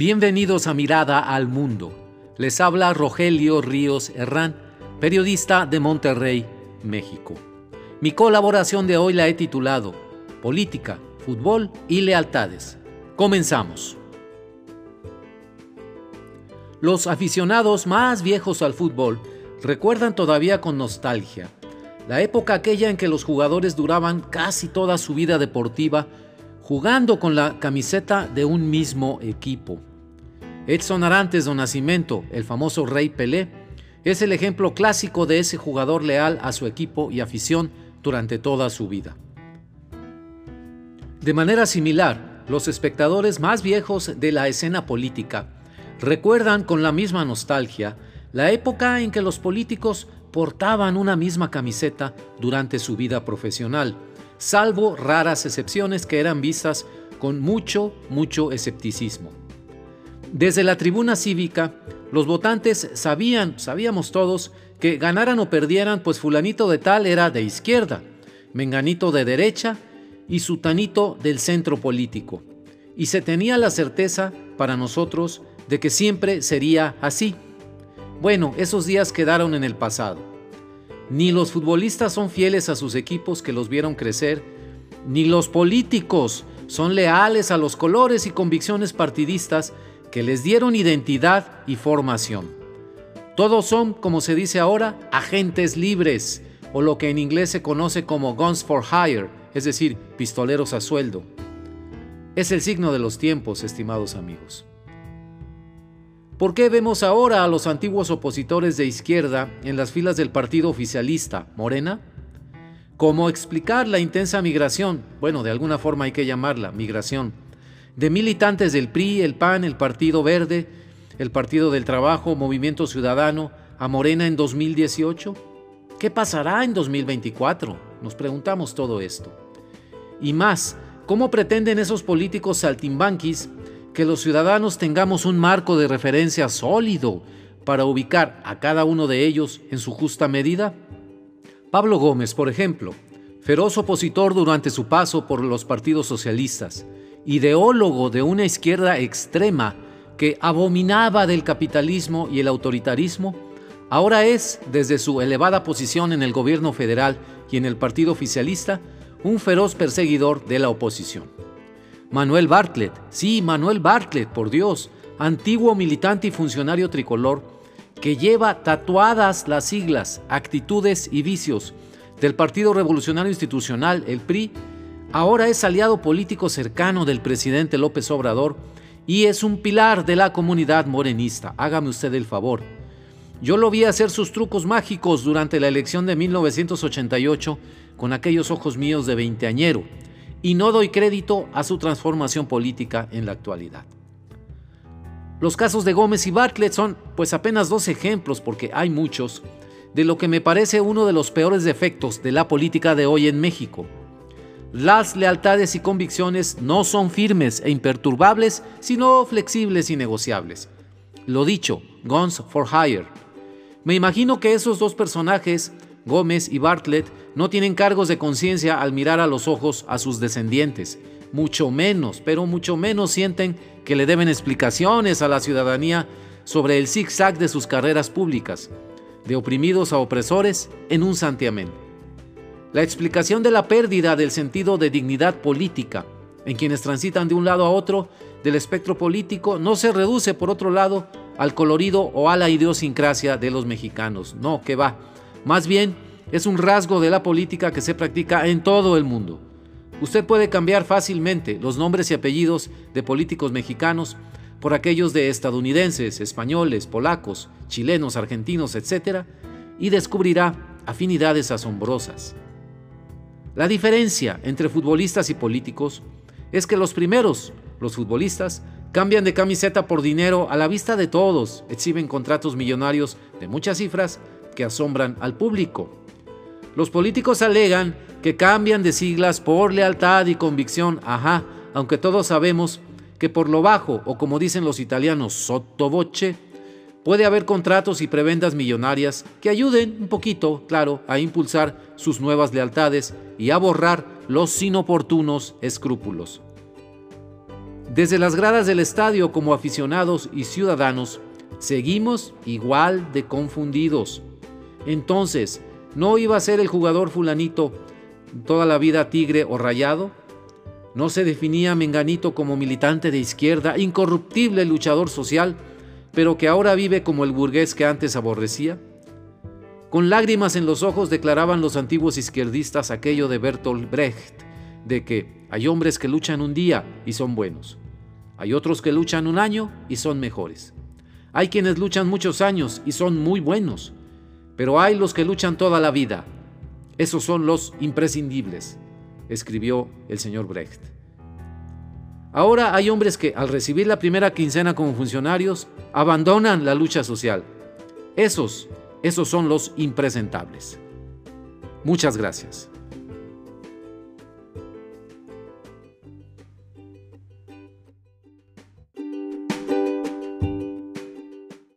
Bienvenidos a Mirada al Mundo. Les habla Rogelio Ríos Herrán, periodista de Monterrey, México. Mi colaboración de hoy la he titulado Política, Fútbol y Lealtades. Comenzamos. Los aficionados más viejos al fútbol recuerdan todavía con nostalgia la época aquella en que los jugadores duraban casi toda su vida deportiva jugando con la camiseta de un mismo equipo. Edson Arantes do Nascimento, el famoso Rey Pelé, es el ejemplo clásico de ese jugador leal a su equipo y afición durante toda su vida. De manera similar, los espectadores más viejos de la escena política recuerdan con la misma nostalgia la época en que los políticos portaban una misma camiseta durante su vida profesional salvo raras excepciones que eran vistas con mucho, mucho escepticismo. Desde la tribuna cívica, los votantes sabían, sabíamos todos, que ganaran o perdieran, pues fulanito de tal era de izquierda, menganito de derecha y sutanito del centro político. Y se tenía la certeza para nosotros de que siempre sería así. Bueno, esos días quedaron en el pasado. Ni los futbolistas son fieles a sus equipos que los vieron crecer, ni los políticos son leales a los colores y convicciones partidistas que les dieron identidad y formación. Todos son, como se dice ahora, agentes libres, o lo que en inglés se conoce como guns for hire, es decir, pistoleros a sueldo. Es el signo de los tiempos, estimados amigos. ¿Por qué vemos ahora a los antiguos opositores de izquierda en las filas del partido oficialista, Morena? ¿Cómo explicar la intensa migración? Bueno, de alguna forma hay que llamarla migración. De militantes del PRI, el PAN, el Partido Verde, el Partido del Trabajo, Movimiento Ciudadano, a Morena en 2018. ¿Qué pasará en 2024? Nos preguntamos todo esto. Y más, ¿cómo pretenden esos políticos saltimbanquis que los ciudadanos tengamos un marco de referencia sólido para ubicar a cada uno de ellos en su justa medida? Pablo Gómez, por ejemplo, feroz opositor durante su paso por los partidos socialistas, ideólogo de una izquierda extrema que abominaba del capitalismo y el autoritarismo, ahora es, desde su elevada posición en el gobierno federal y en el partido oficialista, un feroz perseguidor de la oposición. Manuel Bartlett, sí, Manuel Bartlett, por Dios, antiguo militante y funcionario tricolor, que lleva tatuadas las siglas, actitudes y vicios del Partido Revolucionario Institucional, el PRI, ahora es aliado político cercano del presidente López Obrador y es un pilar de la comunidad morenista. Hágame usted el favor. Yo lo vi hacer sus trucos mágicos durante la elección de 1988 con aquellos ojos míos de veinteañero y no doy crédito a su transformación política en la actualidad. Los casos de Gómez y Bartlett son pues apenas dos ejemplos, porque hay muchos, de lo que me parece uno de los peores defectos de la política de hoy en México. Las lealtades y convicciones no son firmes e imperturbables, sino flexibles y negociables. Lo dicho, guns for hire. Me imagino que esos dos personajes, Gómez y Bartlett, no tienen cargos de conciencia al mirar a los ojos a sus descendientes. Mucho menos, pero mucho menos sienten que le deben explicaciones a la ciudadanía sobre el zigzag de sus carreras públicas, de oprimidos a opresores en un santiamén. La explicación de la pérdida del sentido de dignidad política en quienes transitan de un lado a otro del espectro político no se reduce, por otro lado, al colorido o a la idiosincrasia de los mexicanos. No, que va. Más bien, es un rasgo de la política que se practica en todo el mundo. Usted puede cambiar fácilmente los nombres y apellidos de políticos mexicanos por aquellos de estadounidenses, españoles, polacos, chilenos, argentinos, etc., y descubrirá afinidades asombrosas. La diferencia entre futbolistas y políticos es que los primeros, los futbolistas, cambian de camiseta por dinero a la vista de todos, exhiben contratos millonarios de muchas cifras que asombran al público. Los políticos alegan que cambian de siglas por lealtad y convicción, ajá, aunque todos sabemos que por lo bajo, o como dicen los italianos, sottovoce, puede haber contratos y prebendas millonarias que ayuden un poquito, claro, a impulsar sus nuevas lealtades y a borrar los inoportunos escrúpulos. Desde las gradas del estadio como aficionados y ciudadanos, seguimos igual de confundidos. Entonces, ¿no iba a ser el jugador fulanito toda la vida tigre o rayado? ¿No se definía Menganito como militante de izquierda, incorruptible luchador social, pero que ahora vive como el burgués que antes aborrecía? Con lágrimas en los ojos declaraban los antiguos izquierdistas aquello de Bertolt Brecht, de que hay hombres que luchan un día y son buenos, hay otros que luchan un año y son mejores, hay quienes luchan muchos años y son muy buenos, pero hay los que luchan toda la vida, esos son los imprescindibles, escribió el señor Brecht. Ahora hay hombres que al recibir la primera quincena como funcionarios abandonan la lucha social. Esos esos son los impresentables. Muchas gracias.